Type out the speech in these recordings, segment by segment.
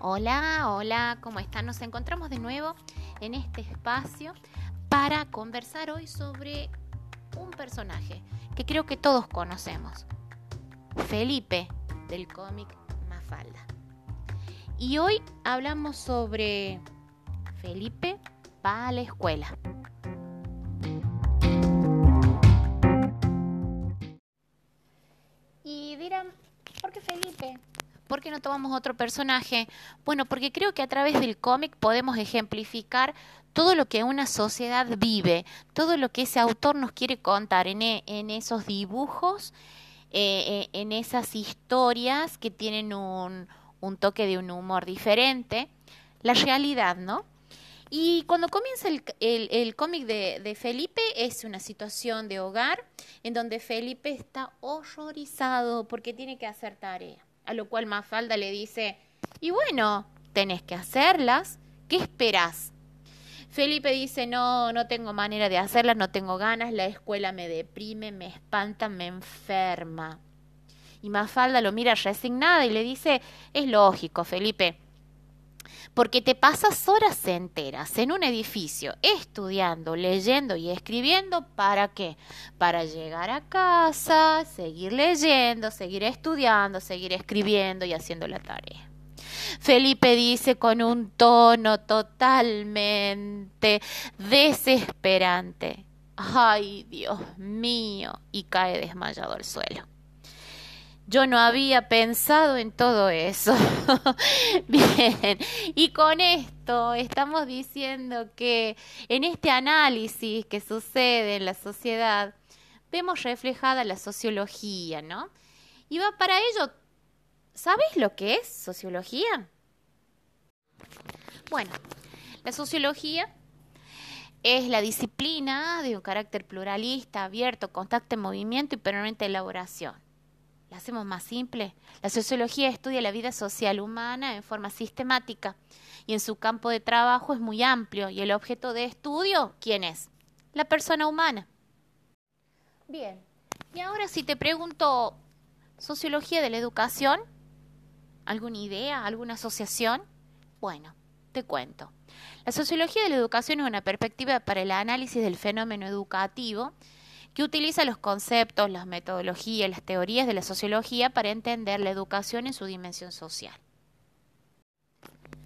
Hola, hola, ¿cómo están? Nos encontramos de nuevo en este espacio para conversar hoy sobre un personaje que creo que todos conocemos, Felipe del cómic Mafalda. Y hoy hablamos sobre Felipe va a la escuela. Y dirán, ¿por qué Felipe? ¿Por qué no tomamos otro personaje? Bueno, porque creo que a través del cómic podemos ejemplificar todo lo que una sociedad vive, todo lo que ese autor nos quiere contar en, e, esos dibujos, eh, eh, en esas historias que tienen un, toque de un humor diferente, la realidad, ¿no? Y cuando comienza el, cómic de, de, Felipe es una situación de hogar en donde Felipe está horrorizado porque tiene que hacer tarea. A lo cual Mafalda le dice, y bueno, tenés que hacerlas, ¿qué esperás? Felipe dice, no, no tengo manera de hacerlas, no tengo ganas, la escuela me deprime, me espanta, me enferma. Y Mafalda lo mira resignada y le dice, es lógico, Felipe, porque te pasas horas enteras en un edificio estudiando, leyendo y escribiendo, ¿para qué? Para llegar a casa, seguir leyendo, seguir estudiando, seguir escribiendo y haciendo la tarea. Felipe dice con un tono totalmente desesperante, ay Dios mío, y cae desmayado al suelo. Yo no había pensado en todo eso. Bien, y con esto estamos diciendo que en este análisis que sucede en la sociedad, vemos reflejada la sociología, ¿no? Y va para ello, ¿sabes lo que es sociología? Bueno, la sociología es la disciplina de un carácter pluralista, abierto, constante movimiento y permanente elaboración la hacemos más simple. La sociología estudia la vida social humana en forma sistemática y en su campo de trabajo es muy amplio. ¿Y el objeto de estudio quién es? La persona humana. Bien, y ahora si te pregunto, ¿sociología de la educación? ¿Alguna idea? ¿Alguna asociación? Bueno, te cuento. La sociología de la educación es una perspectiva para el análisis del fenómeno educativo que utiliza los conceptos, las metodologías, las teorías de la sociología para entender la educación en su dimensión social.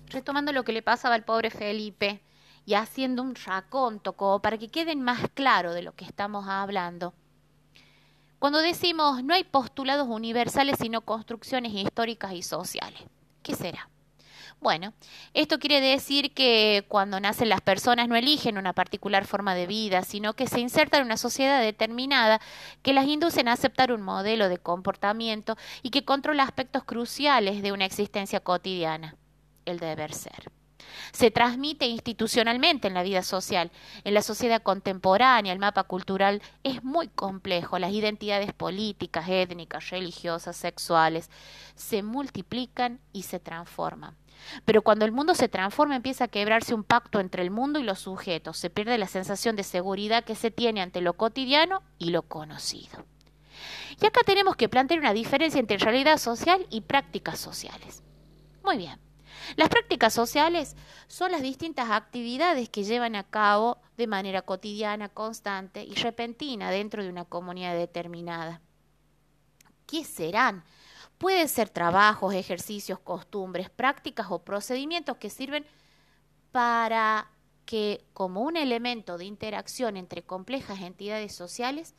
Retomando lo que le pasaba al pobre Felipe y haciendo un raconto como para que queden más claro de lo que estamos hablando. Cuando decimos no hay postulados universales sino construcciones históricas y sociales, ¿qué será? Bueno, esto quiere decir que cuando nacen las personas no eligen una particular forma de vida, sino que se insertan en una sociedad determinada que las inducen a aceptar un modelo de comportamiento y que controla aspectos cruciales de una existencia cotidiana, el deber ser. Se transmite institucionalmente en la vida social. En la sociedad contemporánea el mapa cultural es muy complejo. Las identidades políticas, étnicas, religiosas, sexuales se multiplican y se transforman. Pero cuando el mundo se transforma empieza a quebrarse un pacto entre el mundo y los sujetos, se pierde la sensación de seguridad que se tiene ante lo cotidiano y lo conocido. Y acá tenemos que plantear una diferencia entre realidad social y prácticas sociales. Muy bien. Las prácticas sociales son las distintas actividades que llevan a cabo de manera cotidiana, constante y repentina dentro de una comunidad determinada. ¿Qué serán Pueden ser trabajos, ejercicios, costumbres, prácticas o procedimientos que sirven para que como un elemento de interacción entre complejas entidades sociales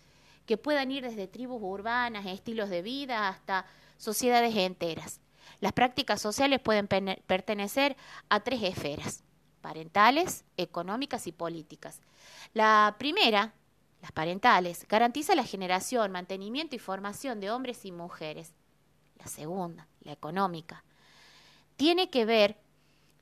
que puedan ir desde tribus urbanas, estilos de vida hasta sociedades enteras. Las prácticas sociales pueden pertenecer a tres esferas, parentales, económicas y políticas. La primera, las parentales, garantiza la generación, mantenimiento y formación de hombres y mujeres la segunda, la económica, tiene que ver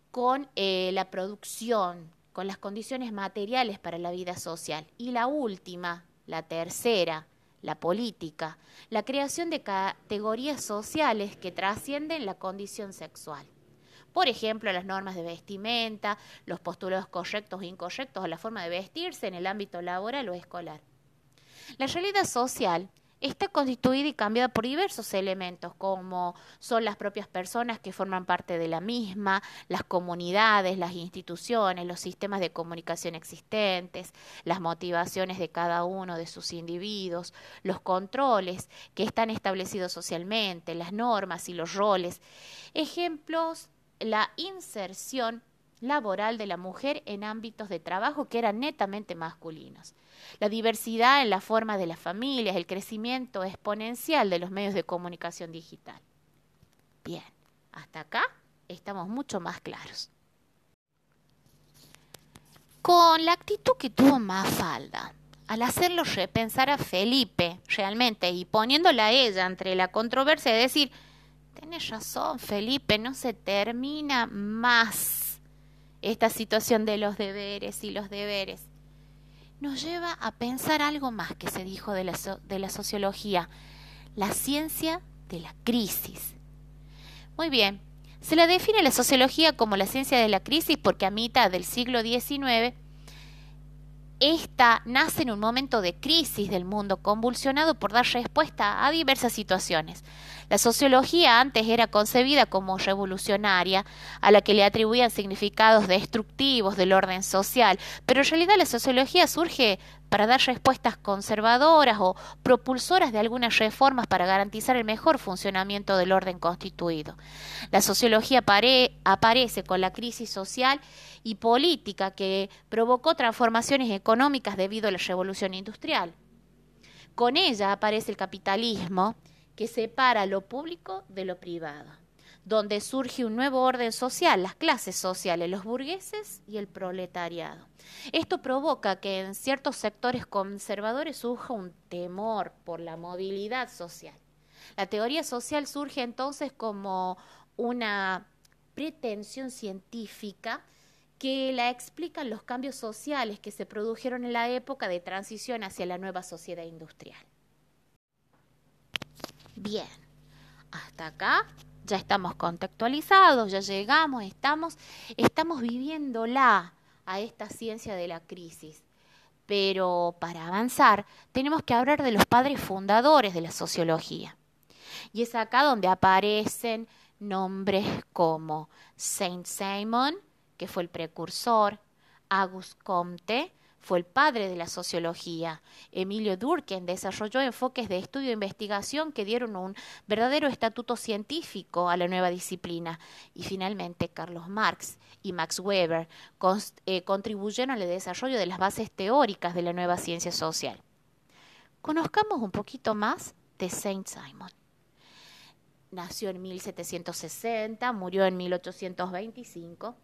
con eh, la producción, con las condiciones materiales para la vida social. Y la última, la tercera, la política, la creación de categorías sociales que trascienden la condición sexual. Por ejemplo, las normas de vestimenta, los postulados correctos e incorrectos o la forma de vestirse en el ámbito laboral o escolar. La realidad social está constituida y cambiada por diversos elementos, como son las propias personas que forman parte de la misma, las comunidades, las instituciones, los sistemas de comunicación existentes, las motivaciones de cada uno de sus individuos, los controles que están establecidos socialmente, las normas y los roles. Ejemplos, la inserción laboral de la mujer en ámbitos de trabajo que eran netamente masculinos. La diversidad en la forma de las familias, el crecimiento exponencial de los medios de comunicación digital. Bien, hasta acá estamos mucho más claros. Con la actitud que tuvo Mafalda, al hacerlo repensar a Felipe realmente y poniéndola a ella entre la controversia de decir, tenés razón Felipe, no se termina más esta situación de los deberes y los deberes, nos lleva a pensar algo más que se dijo de la, de la sociología, la ciencia de la crisis. Muy bien, se la define la sociología como la ciencia de la crisis porque a mitad del siglo XIX esta nace en un momento de crisis del mundo convulsionado por dar respuesta a diversas situaciones. La sociología antes era concebida como revolucionaria, a la que le atribuían significados destructivos del orden social, pero en realidad la sociología surge para dar respuestas conservadoras o propulsoras de algunas reformas para garantizar el mejor funcionamiento del orden constituido. La sociología aparece con la crisis social y política que provocó transformaciones económicas debido a la revolución industrial. Con ella aparece el capitalismo, que separa lo público de lo privado, donde surge un nuevo orden social, las clases sociales, los burgueses y el proletariado. Esto provoca que en ciertos sectores conservadores surja un temor por la movilidad social. La teoría social surge entonces como una pretensión científica que la explican los cambios sociales que se produjeron en la época de transición hacia la nueva sociedad industrial. Bien, hasta acá ya estamos contextualizados, ya llegamos, estamos, estamos viviéndola a esta ciencia de la crisis. Pero para avanzar tenemos que hablar de los padres fundadores de la sociología. Y es acá donde aparecen nombres como Saint Simon, que fue el precursor, Auguste Comte, fue el padre de la sociología. Emilio Durkheim desarrolló enfoques de estudio e investigación que dieron un verdadero estatuto científico a la nueva disciplina. Y finalmente Carlos Marx y Max Weber eh, contribuyeron al desarrollo de las bases teóricas de la nueva ciencia social. Conozcamos un poquito más de Saint Simon. Nació en 1760, murió en 1825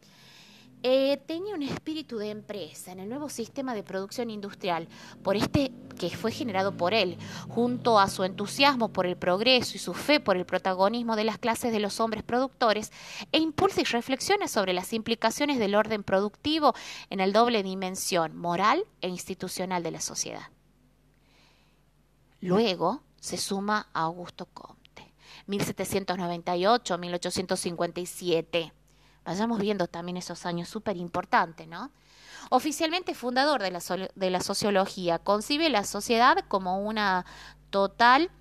eh, tenía un espíritu de empresa en el nuevo sistema de producción industrial, por este que fue generado por él, junto a su entusiasmo por el progreso y su fe por el protagonismo de las clases de los hombres productores, e impulsa y reflexiona sobre las implicaciones del orden productivo en el doble dimensión moral e institucional de la sociedad. Luego se suma a Augusto Comte, 1798-1857 vayamos viendo también esos años súper importantes, ¿no? Oficialmente fundador de la, de la sociología, concibe la sociedad como una total,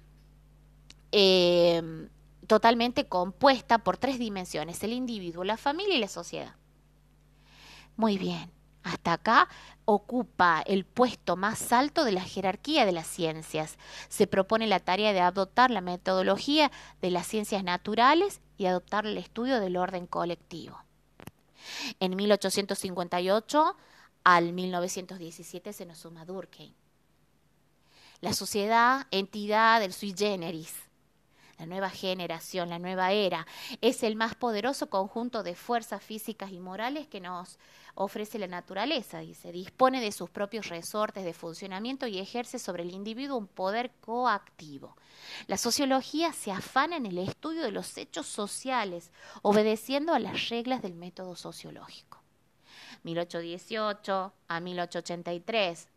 eh, totalmente compuesta por tres dimensiones, el individuo, la familia y la sociedad. Muy bien, hasta acá ocupa el puesto más alto de la jerarquía de las ciencias. Se propone la tarea de adoptar la metodología de las ciencias naturales y adoptar el estudio del orden colectivo. En 1858 al 1917 se nos suma Durkheim. La sociedad, entidad del sui generis, la nueva generación, la nueva era, es el más poderoso conjunto de fuerzas físicas y morales que nos ofrece la naturaleza, dice, dispone de sus propios resortes de funcionamiento y ejerce sobre el individuo un poder coactivo. La sociología se afana en el estudio de los hechos sociales, obedeciendo a las reglas del método sociológico. 1818 a 1883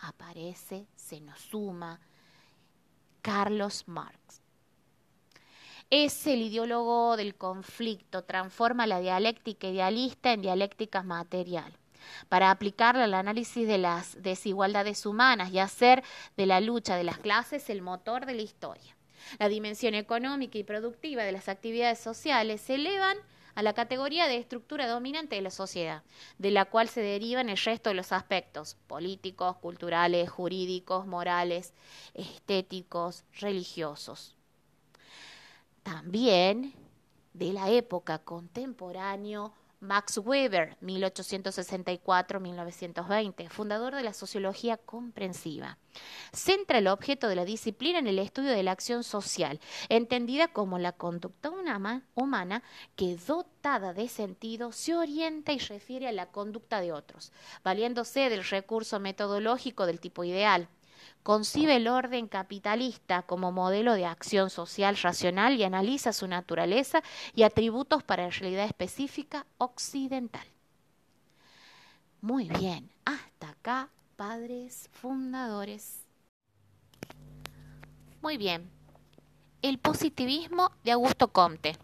aparece, se nos suma Carlos Marx es el ideólogo del conflicto, transforma la dialéctica idealista en dialéctica material. para aplicarla al análisis de las desigualdades humanas y hacer de la lucha de las clases el motor de la historia. La dimensión económica y productiva de las actividades sociales se elevan a la categoría de estructura dominante de la sociedad, de la cual se derivan el resto de los aspectos políticos, culturales, jurídicos, morales, estéticos, religiosos. También de la época contemporánea Max Weber, 1864-1920, fundador de la sociología comprensiva. Centra el objeto de la disciplina en el estudio de la acción social, entendida como la conducta humana que dotada de sentido se orienta y refiere a la conducta de otros, valiéndose del recurso metodológico del tipo ideal concibe el orden capitalista como modelo de acción social racional y analiza su naturaleza y atributos para la realidad específica occidental. Muy bien, hasta acá, padres fundadores. Muy bien, el positivismo de Augusto Comte.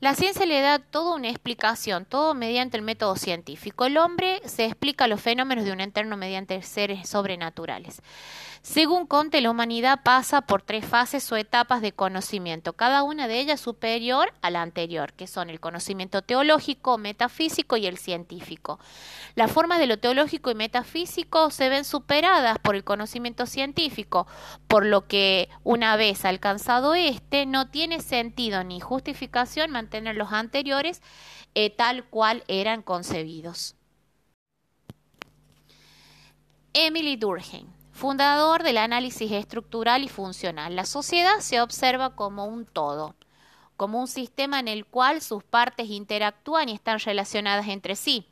La ciencia le da toda una explicación, todo mediante el método científico. El hombre se explica los fenómenos de un entorno mediante seres sobrenaturales. Según Conte, la humanidad pasa por tres fases o etapas de conocimiento, cada una de ellas superior a la anterior, que son el conocimiento teológico, metafísico y el científico. Las formas de lo teológico y metafísico se ven superadas por el conocimiento científico, por lo que una vez alcanzado este, no tiene sentido ni justificación mantener los anteriores eh, tal cual eran concebidos. Emily Durkheim fundador del análisis estructural y funcional. La sociedad se observa como un todo, como un sistema en el cual sus partes interactúan y están relacionadas entre sí,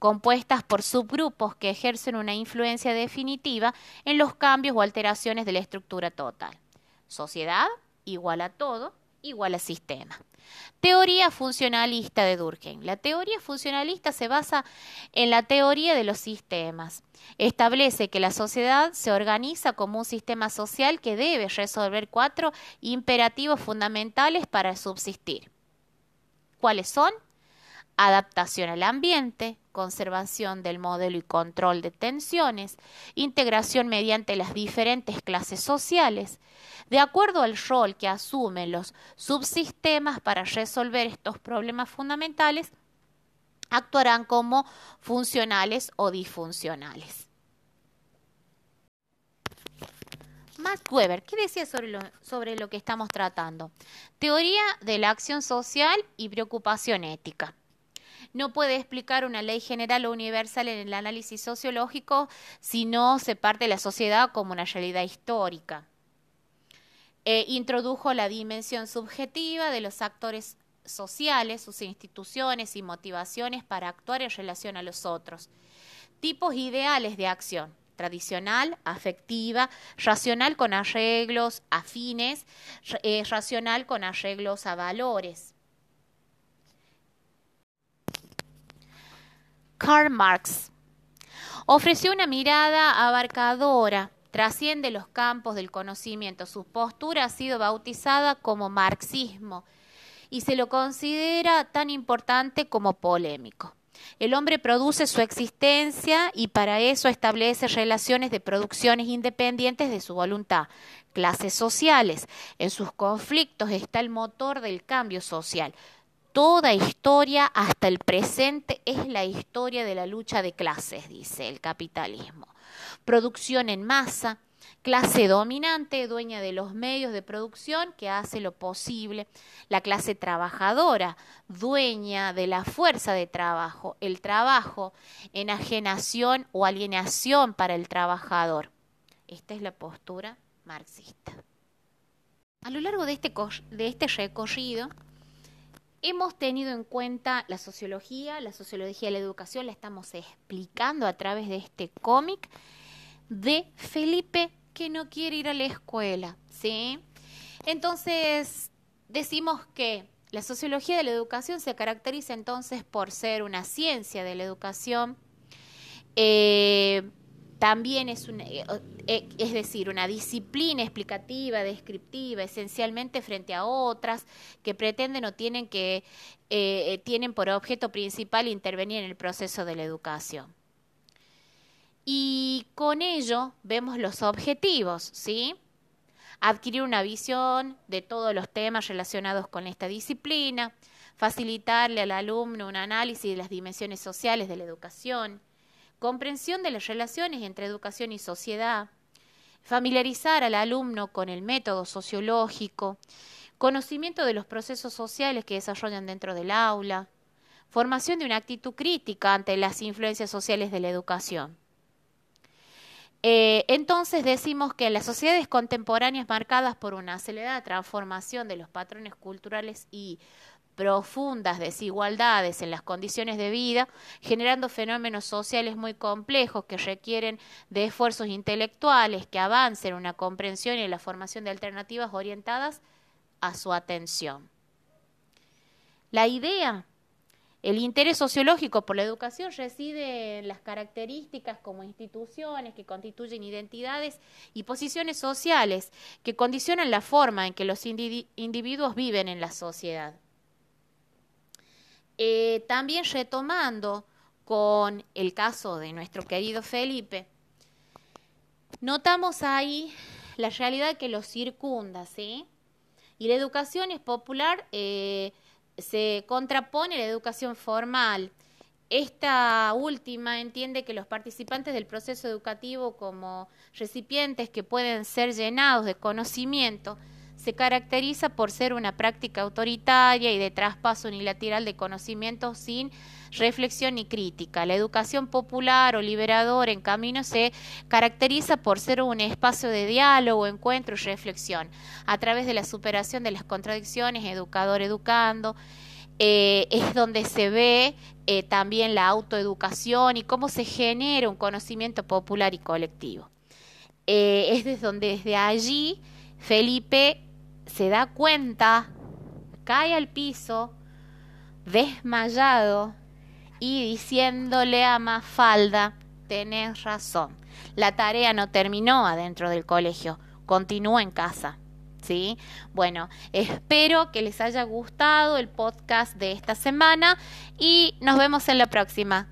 compuestas por subgrupos que ejercen una influencia definitiva en los cambios o alteraciones de la estructura total. Sociedad igual a todo, igual a sistema. Teoría funcionalista de Durkheim. La teoría funcionalista se basa en la teoría de los sistemas. Establece que la sociedad se organiza como un sistema social que debe resolver cuatro imperativos fundamentales para subsistir. ¿Cuáles son? Adaptación al ambiente, conservación del modelo y control de tensiones, integración mediante las diferentes clases sociales, de acuerdo al rol que asumen los subsistemas para resolver estos problemas fundamentales, actuarán como funcionales o disfuncionales. Max Weber, ¿qué decía sobre lo, sobre lo que estamos tratando? Teoría de la acción social y preocupación ética no puede explicar una ley general o universal en el análisis sociológico si no se parte de la sociedad como una realidad histórica. Eh, introdujo la dimensión subjetiva de los actores sociales, sus instituciones y motivaciones para actuar en relación a los otros. Tipos ideales de acción tradicional, afectiva, racional con arreglos afines, eh, racional con arreglos a valores. Karl Marx. Ofreció una mirada abarcadora, trasciende los campos del conocimiento. Su postura ha sido bautizada como marxismo y se lo considera tan importante como polémico. El hombre produce su existencia y para eso establece relaciones de producciones independientes de su voluntad, clases sociales. En sus conflictos está el motor del cambio social. Toda historia hasta el presente es la historia de la lucha de clases, dice el capitalismo. Producción en masa, clase dominante, dueña de los medios de producción que hace lo posible, la clase trabajadora, dueña de la fuerza de trabajo, el trabajo, enajenación o alienación para el trabajador. Esta es la postura marxista. A lo largo de este, de este recorrido, Hemos tenido en cuenta la sociología, la sociología de la educación, la estamos explicando a través de este cómic de Felipe que no quiere ir a la escuela, ¿sí? Entonces, decimos que la sociología de la educación se caracteriza entonces por ser una ciencia de la educación, eh, también es, un, eh, eh, es decir, una disciplina explicativa, descriptiva, esencialmente frente a otras que pretenden o tienen que eh, tienen por objeto principal intervenir en el proceso de la educación. Y con ello vemos los objetivos, ¿sí? Adquirir una visión de todos los temas relacionados con esta disciplina, facilitarle al alumno un análisis de las dimensiones sociales de la educación, comprensión de las relaciones entre educación y sociedad, familiarizar al alumno con el método sociológico, conocimiento de los procesos sociales que desarrollan dentro del aula, formación de una actitud crítica ante las influencias sociales de la educación. Eh, entonces decimos que las sociedades contemporáneas marcadas por una acelerada transformación de los patrones culturales y profundas desigualdades en las condiciones de vida, generando fenómenos sociales muy complejos que requieren de esfuerzos intelectuales que avancen en una comprensión y la formación de alternativas orientadas a su atención. La idea, el interés sociológico por la educación reside en las características como instituciones que constituyen identidades y posiciones sociales que condicionan la forma en que los individuos viven en la sociedad. Eh, también retomando con el caso de nuestro querido Felipe, notamos ahí la realidad que lo circunda, ¿sí? Y la educación es popular, eh, se contrapone a la educación formal. Esta última entiende que los participantes del proceso educativo como recipientes que pueden ser llenados de conocimiento se caracteriza por ser una práctica autoritaria y de traspaso unilateral de conocimientos sin reflexión ni crítica. La educación popular o liberadora, en camino, se caracteriza por ser un espacio de diálogo, encuentro y reflexión, a través de la superación de las contradicciones, educador-educando. Eh, es donde se ve eh, también la autoeducación y cómo se genera un conocimiento popular y colectivo. Eh, es desde donde desde allí Felipe se da cuenta, cae al piso, desmayado y diciéndole a Mafalda, tenés razón, la tarea no terminó adentro del colegio, continúa en casa. ¿Sí? Bueno, espero que les haya gustado el podcast de esta semana y nos vemos en la próxima.